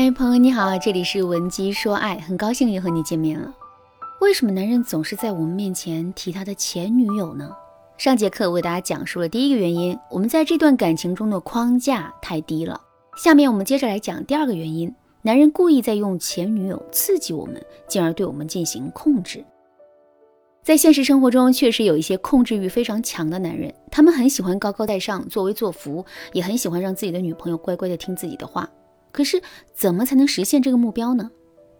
嗨，朋友你好，这里是文姬说爱，很高兴又和你见面了。为什么男人总是在我们面前提他的前女友呢？上节课我为大家讲述了第一个原因，我们在这段感情中的框架太低了。下面我们接着来讲第二个原因，男人故意在用前女友刺激我们，进而对我们进行控制。在现实生活中，确实有一些控制欲非常强的男人，他们很喜欢高高在上、作威作福，也很喜欢让自己的女朋友乖乖的听自己的话。可是，怎么才能实现这个目标呢？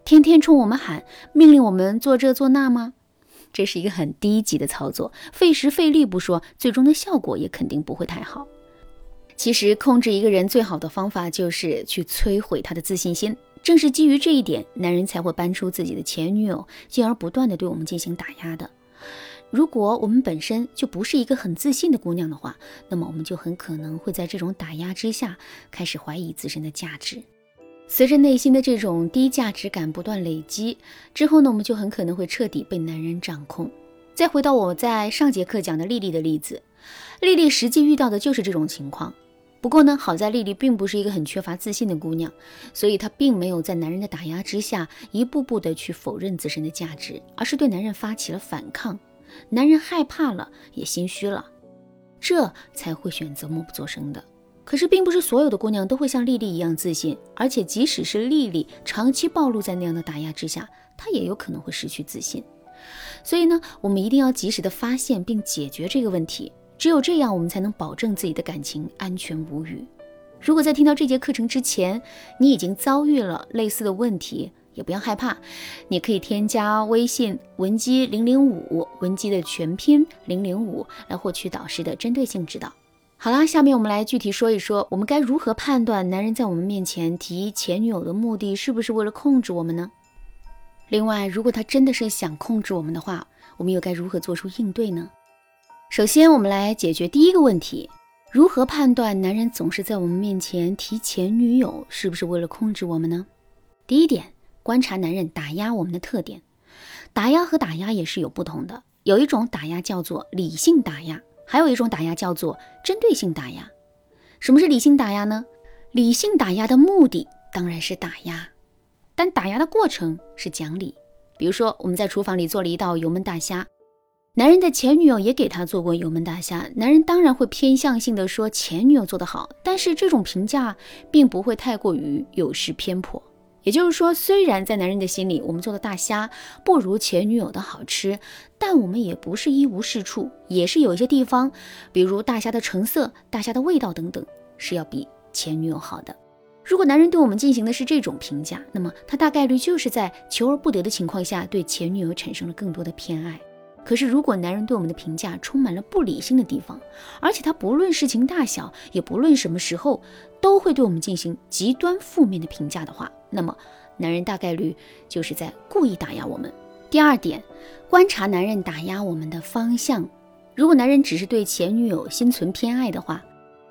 天天冲我们喊，命令我们做这做那吗？这是一个很低级的操作，费时费力不说，最终的效果也肯定不会太好。其实，控制一个人最好的方法就是去摧毁他的自信心。正是基于这一点，男人才会搬出自己的前女友，进而不断的对我们进行打压的。如果我们本身就不是一个很自信的姑娘的话，那么我们就很可能会在这种打压之下开始怀疑自身的价值。随着内心的这种低价值感不断累积之后呢，我们就很可能会彻底被男人掌控。再回到我在上节课讲的丽丽的例子，丽丽实际遇到的就是这种情况。不过呢，好在丽丽并不是一个很缺乏自信的姑娘，所以她并没有在男人的打压之下一步步的去否认自身的价值，而是对男人发起了反抗。男人害怕了，也心虚了，这才会选择默不作声的。可是，并不是所有的姑娘都会像丽丽一样自信，而且即使是丽丽长期暴露在那样的打压之下，她也有可能会失去自信。所以呢，我们一定要及时的发现并解决这个问题，只有这样，我们才能保证自己的感情安全无虞。如果在听到这节课程之前，你已经遭遇了类似的问题，也不要害怕，你可以添加微信文姬零零五，文姬的全拼零零五，来获取导师的针对性指导。好啦，下面我们来具体说一说，我们该如何判断男人在我们面前提前女友的目的是不是为了控制我们呢？另外，如果他真的是想控制我们的话，我们又该如何做出应对呢？首先，我们来解决第一个问题：如何判断男人总是在我们面前提前女友是不是为了控制我们呢？第一点。观察男人打压我们的特点，打压和打压也是有不同的。有一种打压叫做理性打压，还有一种打压叫做针对性打压。什么是理性打压呢？理性打压的目的当然是打压，但打压的过程是讲理。比如说，我们在厨房里做了一道油焖大虾，男人的前女友也给他做过油焖大虾，男人当然会偏向性的说前女友做得好，但是这种评价并不会太过于有失偏颇。也就是说，虽然在男人的心里，我们做的大虾不如前女友的好吃，但我们也不是一无是处，也是有一些地方，比如大虾的成色、大虾的味道等等，是要比前女友好的。如果男人对我们进行的是这种评价，那么他大概率就是在求而不得的情况下，对前女友产生了更多的偏爱。可是，如果男人对我们的评价充满了不理性的地方，而且他不论事情大小，也不论什么时候，都会对我们进行极端负面的评价的话，那么男人大概率就是在故意打压我们。第二点，观察男人打压我们的方向。如果男人只是对前女友心存偏爱的话，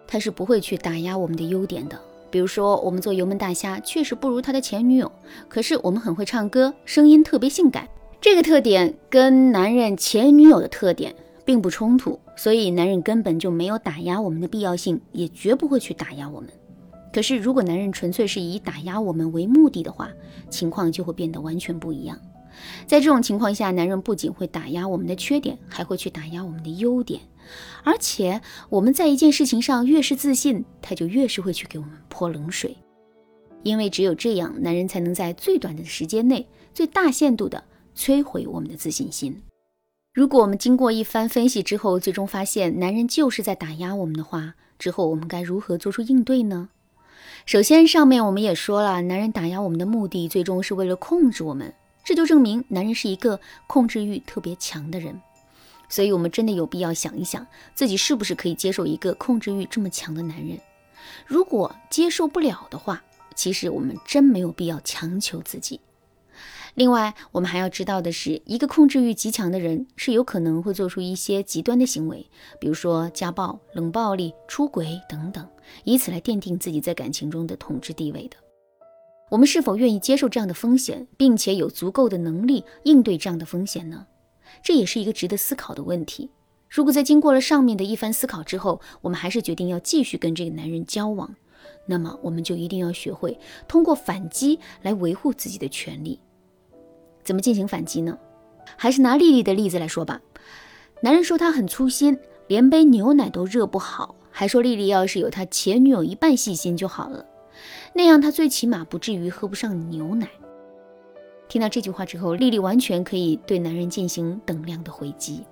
他是不会去打压我们的优点的。比如说，我们做油焖大虾确实不如他的前女友，可是我们很会唱歌，声音特别性感。这个特点跟男人前女友的特点并不冲突，所以男人根本就没有打压我们的必要性，也绝不会去打压我们。可是，如果男人纯粹是以打压我们为目的的话，情况就会变得完全不一样。在这种情况下，男人不仅会打压我们的缺点，还会去打压我们的优点。而且，我们在一件事情上越是自信，他就越是会去给我们泼冷水，因为只有这样，男人才能在最短的时间内、最大限度的。摧毁我们的自信心。如果我们经过一番分析之后，最终发现男人就是在打压我们的话，之后我们该如何做出应对呢？首先，上面我们也说了，男人打压我们的目的，最终是为了控制我们，这就证明男人是一个控制欲特别强的人。所以，我们真的有必要想一想，自己是不是可以接受一个控制欲这么强的男人？如果接受不了的话，其实我们真没有必要强求自己。另外，我们还要知道的是，一个控制欲极强的人是有可能会做出一些极端的行为，比如说家暴、冷暴力、出轨等等，以此来奠定自己在感情中的统治地位的。我们是否愿意接受这样的风险，并且有足够的能力应对这样的风险呢？这也是一个值得思考的问题。如果在经过了上面的一番思考之后，我们还是决定要继续跟这个男人交往，那么我们就一定要学会通过反击来维护自己的权利。怎么进行反击呢？还是拿丽丽的例子来说吧。男人说他很粗心，连杯牛奶都热不好，还说丽丽要是有他前女友一半细心就好了，那样他最起码不至于喝不上牛奶。听到这句话之后，丽丽完全可以对男人进行等量的回击。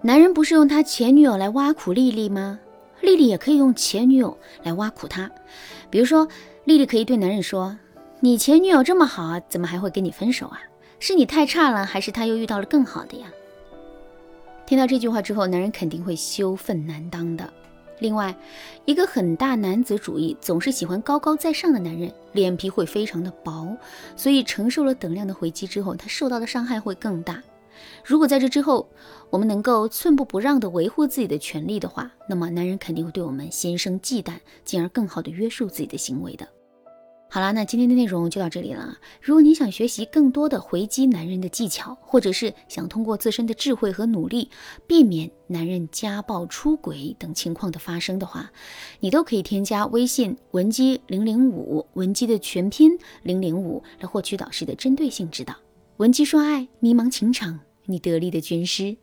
男人不是用他前女友来挖苦丽丽吗？丽丽也可以用前女友来挖苦他。比如说，丽丽可以对男人说：“你前女友这么好，怎么还会跟你分手啊？是你太差了，还是他又遇到了更好的呀？”听到这句话之后，男人肯定会羞愤难当的。另外，一个很大男子主义、总是喜欢高高在上的男人，脸皮会非常的薄，所以承受了等量的回击之后，他受到的伤害会更大。如果在这之后，我们能够寸步不让地维护自己的权利的话，那么男人肯定会对我们心生忌惮，进而更好地约束自己的行为的。好啦，那今天的内容就到这里了。如果你想学习更多的回击男人的技巧，或者是想通过自身的智慧和努力避免男人家暴、出轨等情况的发生的话，你都可以添加微信文姬零零五，文姬的全拼零零五，来获取导师的针对性指导。文姬说爱，迷茫情场，你得力的军师。